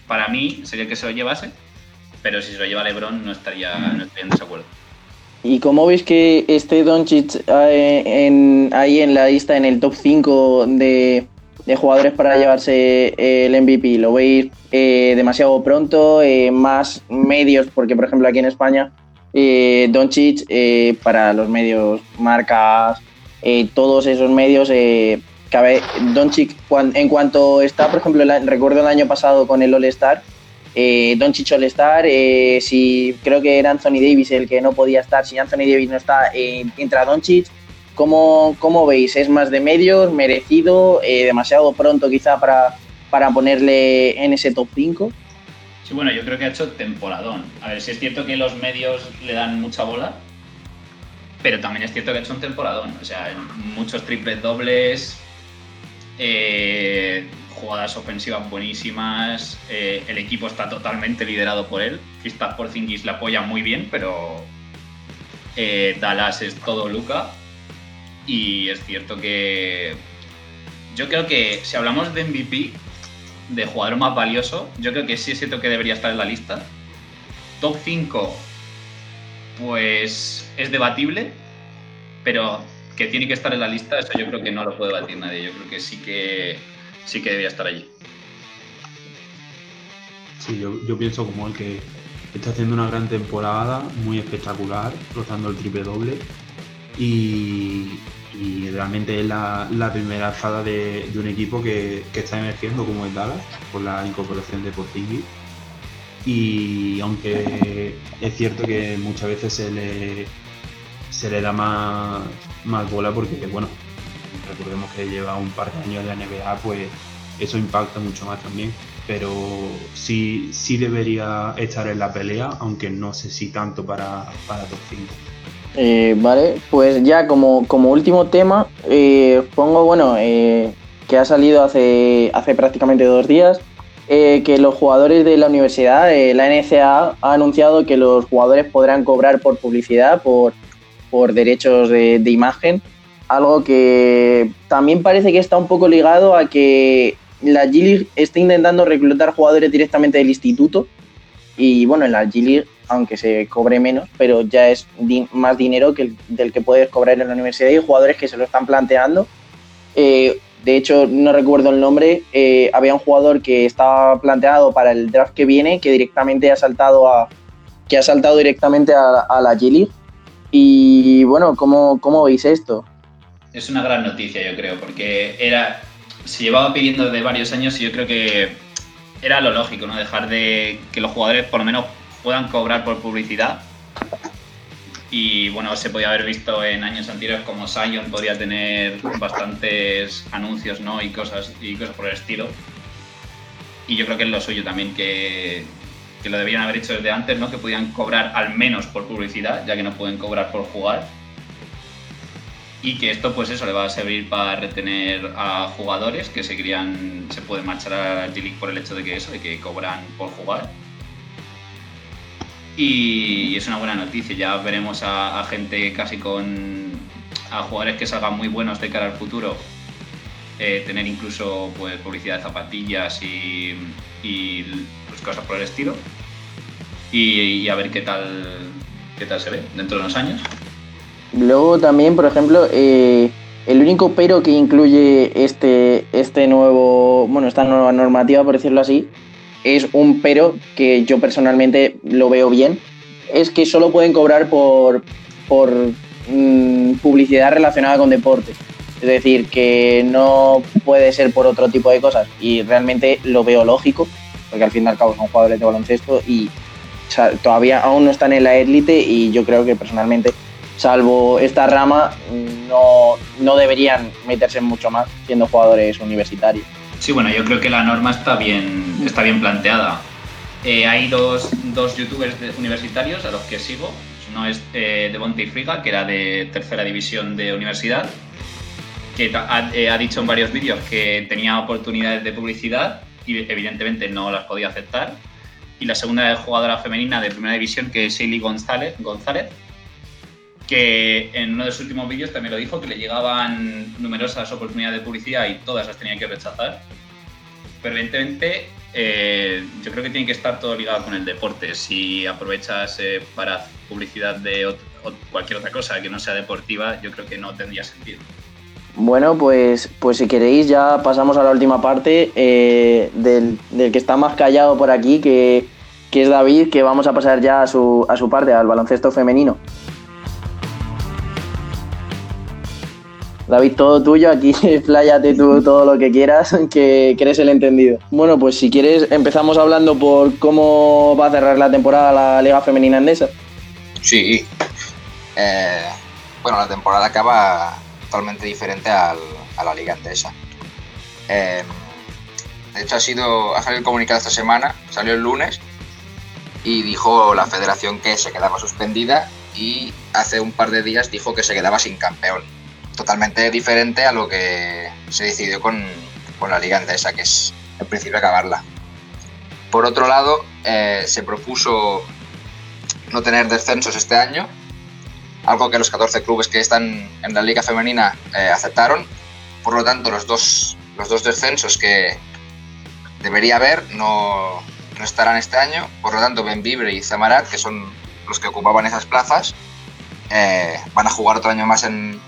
Speaker 2: para mí sería que se lo llevase, pero si se lo lleva LeBron no estaría, no estaría en desacuerdo.
Speaker 1: ¿Y cómo veis que este Doncic eh, ahí en la lista, en el top 5 de, jugadores para llevarse el MVP? ¿Lo veis eh, demasiado pronto? Eh, ¿Más medios? Porque, por ejemplo, aquí en España, eh, Doncic para los medios, marcas, todos esos medios cabe Doncic en cuanto está, por ejemplo, recuerdo el año pasado con el All-Star, eh, Doncic All-Star, eh, si creo que era Anthony Davis el que no podía estar, si Anthony Davis no está, eh, entra Doncic. ¿Cómo, ¿Cómo, veis? ¿Es más de medios, merecido, eh, demasiado pronto quizá para, para ponerle en ese top 5?
Speaker 2: Sí, bueno, yo creo que ha hecho temporadón. A ver, si es cierto que los medios le dan mucha bola, pero también es cierto que ha hecho un temporadón. O sea, muchos triples dobles, Eh, jugadas ofensivas buenísimas. Eh, el equipo está totalmente liderado por él. Kristaps Porzingis le apoya muy bien, pero eh, Dallas es todo Luca. Y es cierto que yo creo que si hablamos de MVP, de jugador más valioso, yo creo que sí es cierto que debería estar en la lista. Top 5, pues es debatible, pero que tiene que estar en la lista, eso yo creo que no lo puede debatir nadie. Yo creo que sí que sí que debería estar allí.
Speaker 3: Sí, yo, pienso como el que está haciendo una gran temporada, muy espectacular, rozando el triple doble. Y, realmente es la, primera alzada de, un equipo que, está emergiendo como es Dallas, por la incorporación de Porzingis. Y aunque es cierto que muchas veces se le, se le da más, más bola porque, bueno, recordemos que lleva un par de años en la NBA, pues eso impacta mucho más también. Pero sí, sí debería estar en la pelea, aunque no sé si tanto para, para top 5.
Speaker 1: Eh, vale, pues ya como, como último tema, eh, pongo, bueno, eh, que ha salido hace, hace prácticamente dos días, que los jugadores de la universidad, la NCAA, ha anunciado que los jugadores podrán cobrar por publicidad, por, por derechos de, imagen, algo que también parece que está un poco ligado a que la G-League está intentando reclutar jugadores directamente del instituto y bueno, en la G-League, aunque se cobre menos, pero ya es más dinero que el, del que puedes cobrar en la universidad y jugadores que se lo están planteando. Eh, de hecho, no recuerdo el nombre, eh, había un jugador que estaba planteado para el draft que viene que directamente ha saltado a que ha saltado directamente a, la G-League. Y bueno, ¿cómo, ¿cómo veis esto?
Speaker 2: es una gran noticia, yo creo, porque era se llevaba pidiendo desde varios años y yo creo que era lo lógico, ¿no? Dejar de que los jugadores por lo menos puedan cobrar por publicidad. Y bueno, se podía haber visto en años anteriores como Sion podía tener bastantes anuncios, ¿no? Y cosas, y cosas por el estilo. Y yo creo que es lo suyo también, que, que lo debían haber hecho desde antes, ¿no? Que podían cobrar al menos por publicidad, ya que no pueden cobrar por jugar. Y que esto pues eso le va a servir para retener a jugadores que se querían se pueden marchar a G-League por el hecho de que eso de que cobran por jugar. Y es una buena noticia. Ya veremos a, gente casi con a jugadores que salgan muy buenos de cara al futuro eh, tener incluso pues publicidad de zapatillas y, cosas por el estilo y, a ver qué tal qué tal se ve dentro de unos años
Speaker 1: Luego también, por ejemplo, eh, el único pero que incluye este, este nuevo, bueno, esta nueva normativa, por decirlo así, es un pero que yo personalmente lo veo bien, es que solo pueden cobrar por, por mm, publicidad relacionada con deporte. Es decir, que no puede ser por otro tipo de cosas. Y realmente lo veo lógico, porque al fin y al cabo son jugadores de baloncesto y todavía aún no están en la élite y yo creo que personalmente salvo esta rama, no, deberían meterse mucho más siendo jugadores universitarios.
Speaker 2: Sí, bueno, yo creo que la norma está bien, está bien planteada. Eh, hay dos, youtubers universitarios a los que sigo. Uno es eh, Devontae Friga, que era de tercera división de universidad, que eh, ha dicho en varios vídeos que tenía oportunidades de publicidad y evidentemente no las podía aceptar. Y la segunda jugadora femenina de primera división, que es Shaley González, González que en uno de sus últimos vídeos también lo dijo, que le llegaban numerosas oportunidades de publicidad y todas las tenía que rechazar. Pero evidentemente eh, yo creo que tiene que estar todo ligado con el deporte. Si aprovechas eh, para publicidad de cualquier otra cosa que no sea deportiva, yo creo que no tendría sentido.
Speaker 1: Bueno, pues, pues si queréis ya pasamos a la última parte eh, del, que está más callado por aquí, que, que, es David, que vamos a pasar ya a su, a su parte, al baloncesto femenino. David, todo tuyo, aquí pláyate tú todo lo que quieras, que, eres el entendido. Bueno, pues si quieres empezamos hablando por cómo va a cerrar la temporada la Liga Femenina Andesa.
Speaker 4: Sí. Eh, bueno, la temporada acaba totalmente diferente a la Liga Andesa. Eh, de hecho, ha, sido, ha salido el comunicado esta semana, salió el lunes, y dijo la federación que se quedaba suspendida y hace un par de días dijo que se quedaba sin campeón totalmente diferente a lo que se decidió con, con la Liga Endesa, que es en principio acabarla. Por otro lado, eh, se propuso no tener descensos este año, algo que los 14 clubes que están en la liga femenina eh, aceptaron. Por lo tanto, los dos, los dos descensos que debería haber no, no estarán este año. Por lo tanto, Benvibre y Zamarat, que son los que ocupaban esas plazas, eh, van a jugar otro año más en,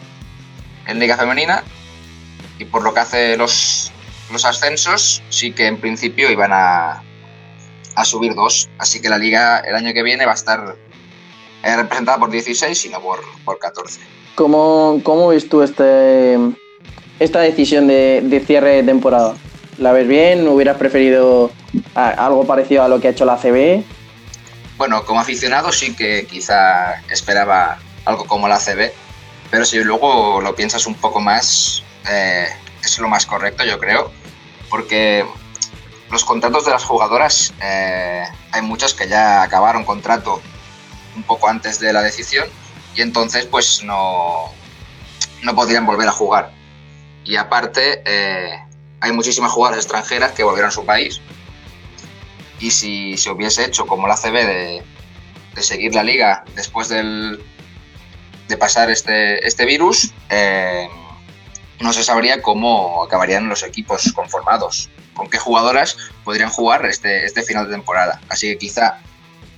Speaker 4: en liga femenina. Y por lo que hace los, los ascensos, sí que en principio iban a, a subir dos. Así que la liga el año que viene va a estar eh, representada por 16 y no por, por 14.
Speaker 1: ¿Cómo, ¿Cómo ves tú este, esta decisión de, de cierre de temporada? ¿La ves bien? ¿Hubieras preferido a- algo parecido a lo que ha hecho la CB?
Speaker 4: Bueno, como aficionado sí que quizá esperaba algo como la CB, pero si luego lo piensas un poco más, eh, es lo más correcto yo creo, porque los contratos de las jugadoras, eh, hay muchas que ya acabaron contrato un poco antes de la decisión y entonces pues no, no podrían volver a jugar. Y aparte, eh, hay muchísimas jugadoras extranjeras que volvieron a su país y si se hubiese hecho como la CB de, de seguir la liga después del, de pasar este, este virus, eh, no se sabría cómo acabarían los equipos conformados, con qué jugadoras podrían jugar este, este final de temporada. Así que quizá,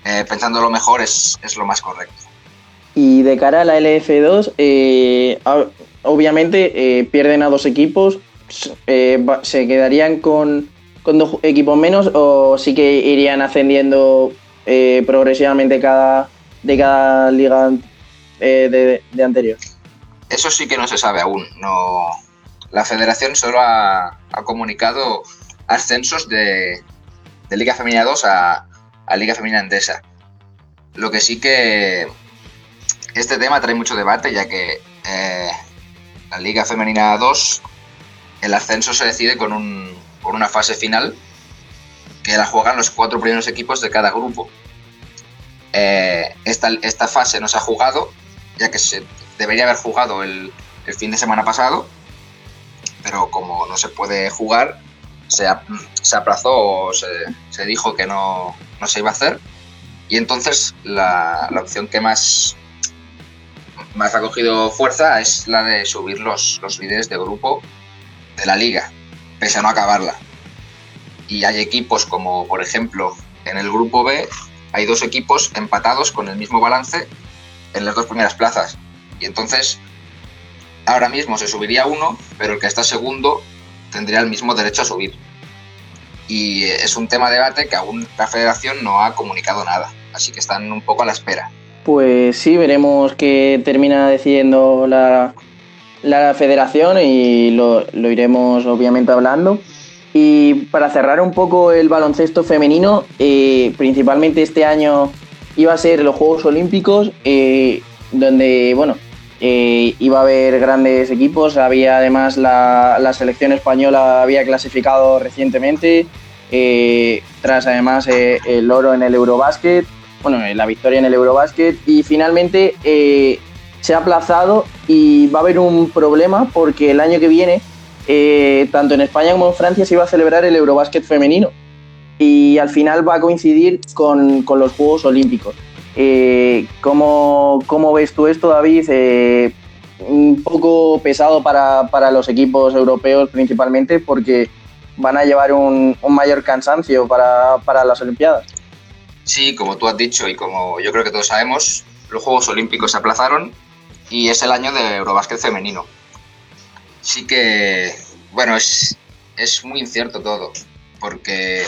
Speaker 4: eh, pensando lo mejor, es, es lo más correcto.
Speaker 1: Y de cara a la LF2, eh, obviamente eh, pierden a dos equipos. ¿Se quedarían con, con dos equipos menos o sí que irían ascendiendo progresivamente cada, de cada liga de, de anterior?
Speaker 4: Eso sí que no se sabe aún. No, la federación solo ha, ha comunicado ascensos de, de Liga Femenina 2 a, a Liga Femenina Endesa. Lo que sí que este tema trae mucho debate, ya que eh, la Liga Femenina 2, el ascenso se decide con, un, con una fase final que la juegan los cuatro primeros equipos de cada grupo. Eh, esta, esta fase no se ha jugado, ya que se debería haber jugado el, el fin de semana pasado, pero como no se puede jugar, se, se aplazó o se, se dijo que no, no se iba a hacer. Y entonces la, la opción que más, más ha cogido fuerza es la de subir los, los líderes de grupo de la liga, pese a no acabarla. Y hay equipos como, por ejemplo, en el grupo B, hay dos equipos empatados con el mismo balance en las dos primeras plazas. Y entonces, ahora mismo se subiría uno, pero el que está segundo tendría el mismo derecho a subir. Y es un tema de debate que aún la federación no ha comunicado nada. Así que están un poco a la espera.
Speaker 1: Pues sí, veremos qué termina decidiendo la, la federación y lo, lo iremos obviamente hablando. Y para cerrar un poco el baloncesto femenino, eh, principalmente este año iba a ser los Juegos Olímpicos, eh, donde bueno, eh, iba a haber grandes equipos. Había además la, selección española había clasificado recientemente, eh, tras además eh, el oro en el Eurobásquet bueno, la victoria en el Eurobasket y finalmente eh, se ha aplazado y va a haber un problema porque el año que viene, tanto en España como en Francia, se iba a celebrar el Eurobasket femenino y al final va a coincidir con, con los Juegos Olímpicos. Eh, ¿cómo, cómo ves tú esto, David? Eh, un poco pesado para, para los equipos europeos principalmente porque van a llevar un, mayor cansancio para, para las Olimpiadas.
Speaker 4: Sí, como tú has dicho y como yo creo que todos sabemos, los Juegos Olímpicos se aplazaron y es el año de Eurobásquet femenino. Sí que, bueno, es, es muy incierto todo, porque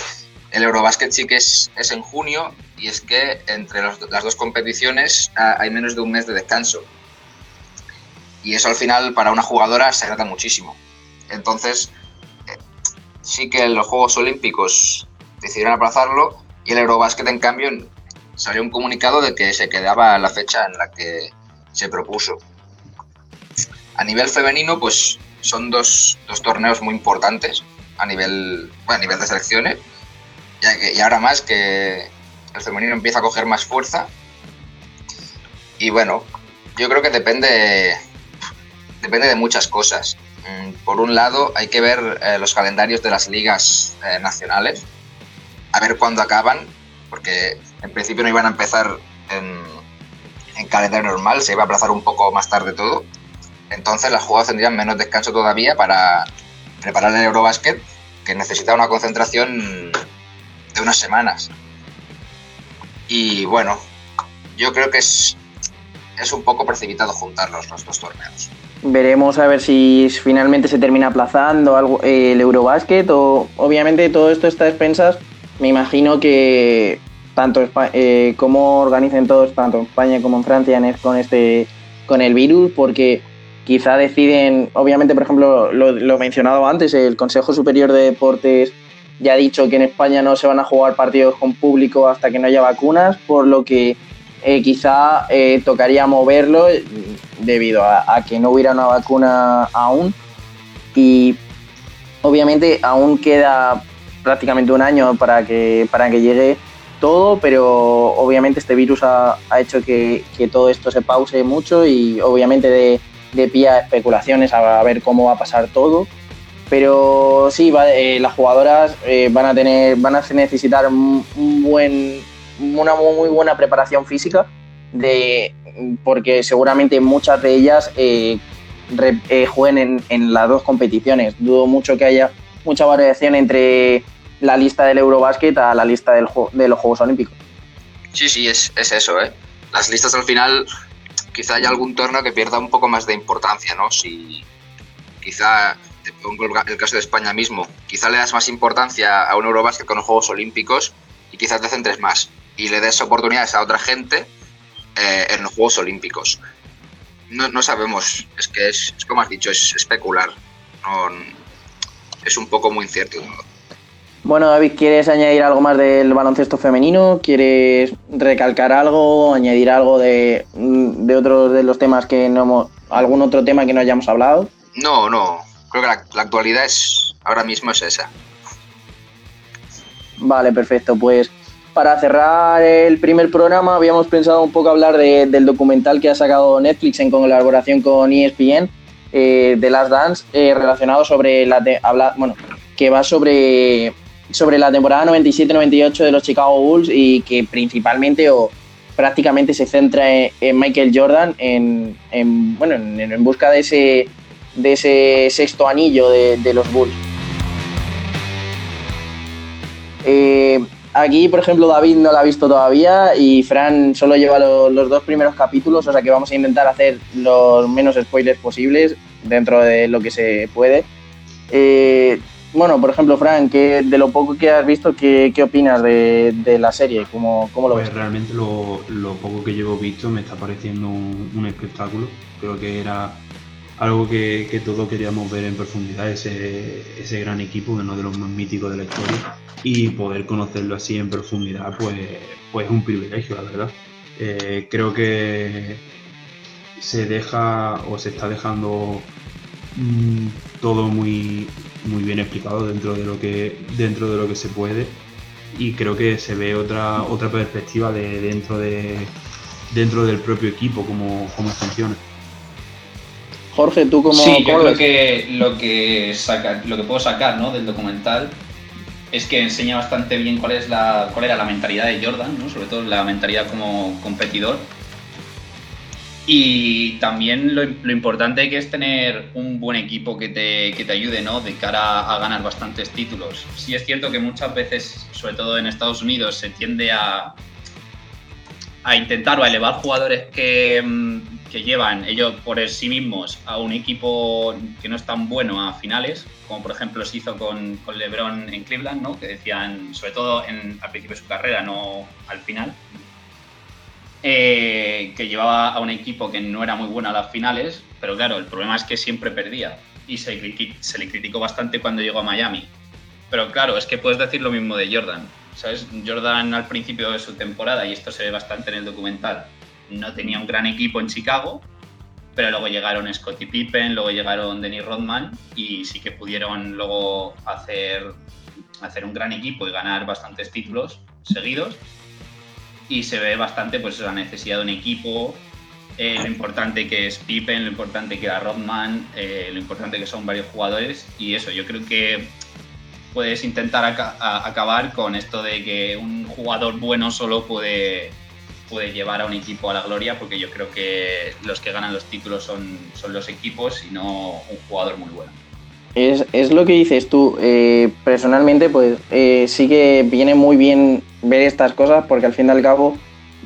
Speaker 4: el Eurobásquet sí que es, es en junio y es que entre las dos competiciones ah, hay menos de un mes de descanso. Y eso al final para una jugadora se nota muchísimo. Entonces, eh, sí que los Juegos Olímpicos decidieron aplazarlo y el Eurobásquet, en cambio, salió un comunicado de que se quedaba la fecha en la que se propuso. A nivel femenino, pues son dos, dos torneos muy importantes a nivel, bueno, a nivel de selecciones. Y ahora más que el femenino empieza a coger más fuerza. Y bueno, yo creo que depende depende de muchas cosas. Mm, por un lado, hay que ver eh, los calendarios de las ligas eh, nacionales, a ver cuándo acaban, porque en principio no iban a empezar en, en calendario normal, se iba a aplazar un poco más tarde todo. Entonces las jugadoras tendrían menos descanso todavía para preparar el Eurobasket, que necesita una concentración de unas semanas. Y bueno, yo creo que es, es un poco precipitado juntarlos los dos torneos.
Speaker 1: Veremos a ver si finalmente se termina aplazando algo, eh, el Eurobasket o obviamente todo esto está a expensas. Me imagino que tanto eh, organicen todos, tanto en España como en Francia, con este con el virus, porque quizá deciden, obviamente, por ejemplo, lo, lo mencionado antes, el Consejo Superior de Deportes ya ha dicho que en España no se van a jugar partidos con público hasta que no haya vacunas, por lo que eh, quizá eh, tocaría moverlo debido a, que no hubiera una vacuna aún. Y obviamente aún queda prácticamente un año para que, para que llegue todo, pero obviamente este virus ha, hecho que, todo esto se pause mucho y obviamente de, de pie a especulaciones a, ver cómo va a pasar todo. Pero sí, eh, las jugadoras van a tener, van a necesitar un buen una muy buena preparación física, de, porque seguramente muchas de ellas eh, eh, jueguen en, las dos competiciones. Dudo mucho que haya mucha variación entre la lista del Eurobasket a la lista del, de los Juegos Olímpicos.
Speaker 4: Sí, sí, es, eso, ¿eh? Las listas al final, quizá haya algún torneo que pierda un poco más de importancia, ¿no? Si quizá, te pongo el caso de España mismo, quizá le das más importancia a un Eurobasket con los Juegos Olímpicos y quizás te centres más y le des oportunidades a otra gente eh, en los Juegos Olímpicos. No, sabemos, es que es, como has dicho, es especular. es un poco muy incierto
Speaker 1: Bueno, David, ¿quieres añadir algo más del baloncesto femenino? ¿Quieres recalcar algo, añadir algo de, de otros de los temas que no hemos, algún otro tema que no hayamos hablado?
Speaker 4: No, no. Creo que la, actualidad es ahora mismo es esa.
Speaker 1: Vale, perfecto. Pues para cerrar el primer programa habíamos pensado un poco hablar del documental que ha sacado Netflix en colaboración con ESPN eh, de Last Dance eh, relacionado sobre la habla, bueno que va sobre sobre la temporada 97-98 de los Chicago Bulls y que principalmente o prácticamente se centra en, Michael Jordan en, bueno en, busca de ese de ese sexto anillo de, los Bulls. Eh, Aquí, por ejemplo, David no la ha visto todavía y Fran solo lleva los dos primeros capítulos, o sea que vamos a intentar hacer los menos spoilers posibles dentro de lo que se puede. Eh, bueno, por ejemplo, Fran, que de lo poco que has visto, ¿qué, qué opinas de, la serie? ¿Cómo, cómo lo
Speaker 3: pues
Speaker 1: ves?
Speaker 3: Realmente lo, lo, poco que llevo visto me está pareciendo un, espectáculo. Creo que era algo que, que, todos queríamos ver en profundidad, ese, ese gran equipo, uno de los más míticos de la historia y poder conocerlo así en profundidad, pues, pues es un privilegio, la verdad. Eh, creo que se deja o se está dejando mm, todo muy, muy bien explicado dentro de lo que dentro de lo que se puede y creo que se ve otra otra perspectiva de dentro de dentro del propio equipo cómo, cómo funciona.
Speaker 1: Jorge, tú como
Speaker 2: sí, yo creo que lo que saca, lo que puedo sacar ¿no? del documental es que enseña bastante bien cuál, es la, cuál era la mentalidad de Jordan, ¿no? sobre todo la mentalidad como competidor. Y también lo, importante que es tener un buen equipo que te, que te ayude ¿no? de cara a ganar bastantes títulos. Sí es cierto que muchas veces, sobre todo en Estados Unidos, se tiende a, a intentar o a elevar jugadores que, mm, que llevan ellos por sí mismos a un equipo que no es tan bueno a finales, como por ejemplo se hizo con, LeBron en Cleveland, ¿no? que decían, sobre todo en, al principio de su carrera, no al final, eh, que llevaba a un equipo que no era muy bueno a las finales, pero claro, el problema es que siempre perdía y se, se le criticó bastante cuando llegó a Miami. Pero claro, es que puedes decir lo mismo de Jordan. ¿Sabes? Jordan al principio de su temporada, y esto se ve bastante en el documental, no tenía un gran equipo en Chicago, pero luego llegaron Scottie Pippen, luego llegaron Dennis Rodman y sí que pudieron luego hacer, hacer un gran equipo y ganar bastantes títulos seguidos. Y se ve bastante pues la necesidad de un equipo eh, lo importante que es Pippen, lo importante que era Rodman, eh, lo importante que son varios jugadores y eso, yo creo que puedes intentar acabar con esto de que un jugador bueno solo puede, puede llevar a un equipo a la gloria, porque yo creo que los que ganan los títulos son, son los equipos y no un jugador muy bueno.
Speaker 1: Es, lo que dices tú. Eh, personalmente, pues sí que viene muy bien ver estas cosas porque al fin y al cabo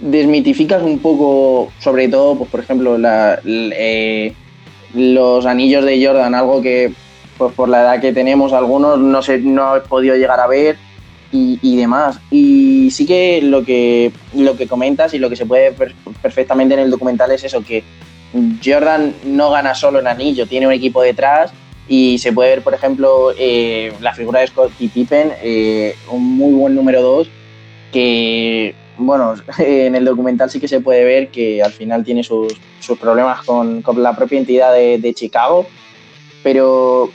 Speaker 1: desmitificas un poco, sobre todo, pues por ejemplo, eh, los anillos de Jordan, algo que pues por la edad que tenemos algunos no sé, no he podido llegar a ver y, demás. Y sí que lo que lo que comentas y lo que se puede ver perfectamente en el documental es eso que Jordan no gana solo el anillo, tiene un equipo detrás y se puede ver, por ejemplo, eh, la figura de Scott y Pippen, eh, un muy buen número 2 que bueno, en el documental sí que se puede ver que al final tiene sus, problemas con, la propia entidad de, Chicago, pero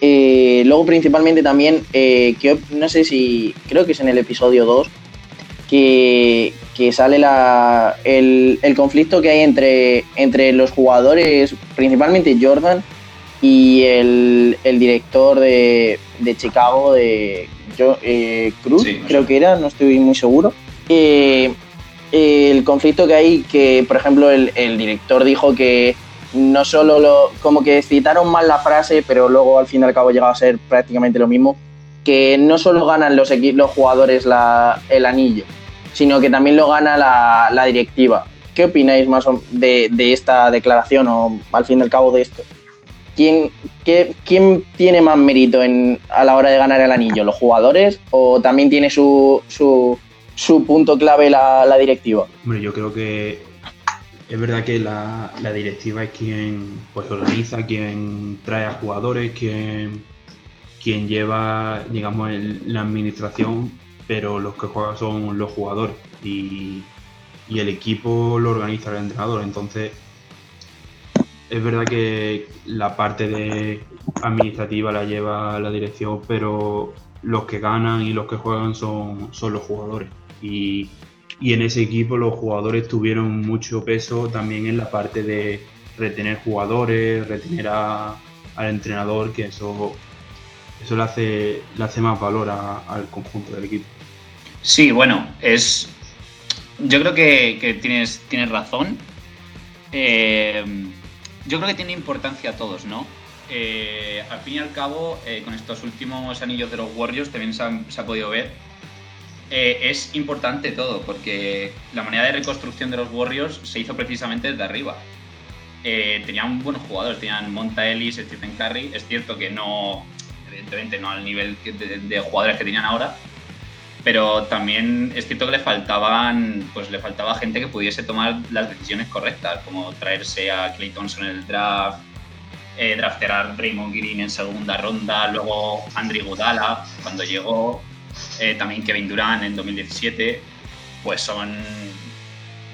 Speaker 1: eh, luego principalmente también, eh, que no sé si, creo que es en el episodio 2, que, sale la, el, conflicto que hay entre, entre los jugadores, principalmente Jordan, y el, director de, Chicago, de eh, Cruz, creo que era, no estoy muy seguro. El conflicto que hay, que por ejemplo el, director dijo que no solo lo, como que citaron mal la frase, pero luego al fin y al cabo llegaba a ser prácticamente lo mismo, que no solo ganan los, los jugadores el anillo, sino que también lo gana la, directiva. ¿Qué opináis más de, de, esta declaración o al fin y al cabo de esto? ¿Quién, qué, ¿Quién tiene más mérito en, a la hora de ganar el anillo? ¿Los jugadores o también tiene su, su su punto clave la, directiva?
Speaker 3: Hombre, yo creo que es verdad que la, directiva es quien pues organiza, quien trae a jugadores, quien, quien lleva, digamos, la administración, pero los que juegan son los jugadores y, y el equipo lo organiza el entrenador. Entonces, es verdad que la parte de administrativa la lleva la dirección, pero los que ganan y los que juegan son, son los jugadores y, en ese equipo los jugadores tuvieron mucho peso también en la parte de retener jugadores, retener al entrenador, que eso, eso le, hace, le hace más valor al conjunto del equipo.
Speaker 2: Sí, bueno, es. Yo creo que, tienes, tienes razón. Eh, yo creo que tiene importancia a todos, ¿no? Eh, al fin y al cabo, eh, con estos últimos anillos de los Warriors también se ha podido ver eh, es importante todo, porque la manera de reconstrucción de los Warriors se hizo precisamente desde arriba. Eh, tenían buenos jugadores, tenían Monta Ellis, Stephen Curry. Es cierto que no, evidentemente no al nivel de, jugadores que tenían ahora, pero también es cierto que le faltaban, pues le faltaba gente que pudiese tomar las decisiones correctas, como traerse a Clay Thompson en el draft, eh, draftear a Raymond Green en segunda ronda, luego Andrew Godala cuando llegó, eh, también Kevin Durant en 2017, pues son,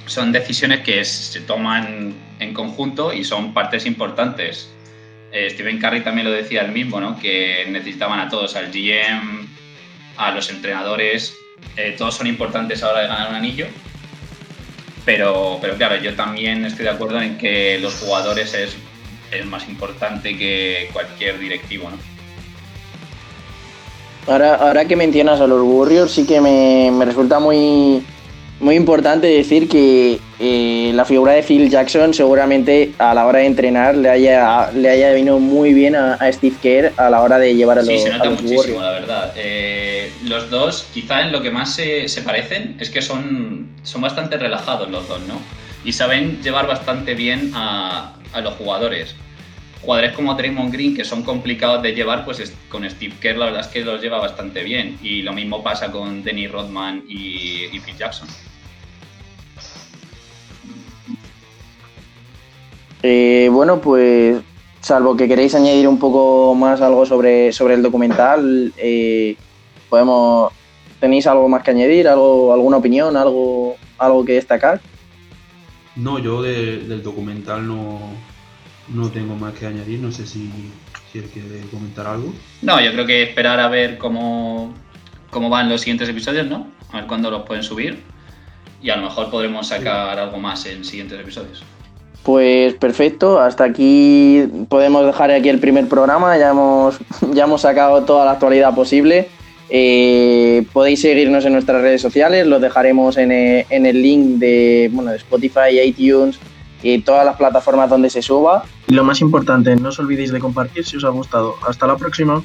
Speaker 2: son decisiones que se toman en conjunto y son partes importantes. Eh, Stephen Curry también lo decía él mismo, ¿no? que necesitaban a todos, al GM, a los entrenadores, eh, todos son importantes a la hora de ganar un anillo. Pero, pero claro, yo también estoy de acuerdo en que los jugadores es, es más importante que cualquier directivo. ¿no?
Speaker 1: Ahora, ahora que mencionas a los Warriors, sí que me, resulta muy, muy importante decir que eh, la figura de Phil Jackson seguramente a la hora de entrenar le haya, le haya venido muy bien a, Steve Kerr a la hora de llevar a los Sí,
Speaker 2: se nota muchísimo, la verdad. Eh, los dos, quizá en lo que más se, se, parecen es que son, son bastante relajados los dos, ¿no? Y saben llevar bastante bien a, a los jugadores jugadores como Draymond Green, que son complicados de llevar, pues con Steve Kerr la verdad es que los lleva bastante bien. Y lo mismo pasa con Denny Rodman y, Phil Jackson.
Speaker 1: Eh, bueno, pues salvo que queréis añadir un poco más algo sobre, sobre el documental, eh, podemos ¿tenéis algo más que añadir? ¿Algo, ¿Alguna opinión? ¿Algo, algo que destacar?
Speaker 3: No, yo del documental no, no tengo más que añadir, no sé si, si él quiere comentar algo.
Speaker 2: No, yo creo que esperar a ver cómo, cómo van los siguientes episodios, ¿no? A ver cuándo los pueden subir. y a lo mejor podremos sacar algo más en siguientes episodios.
Speaker 1: Pues perfecto, hasta aquí podemos dejar aquí el primer programa, ya hemos, ya hemos sacado toda la actualidad posible. Eh, podéis seguirnos en nuestras redes sociales, los dejaremos en, eh, en el link de, bueno, de Spotify, iTunes y todas las plataformas donde se suba.
Speaker 5: Y lo más importante, no os olvidéis de compartir si os ha gustado. Hasta la próxima.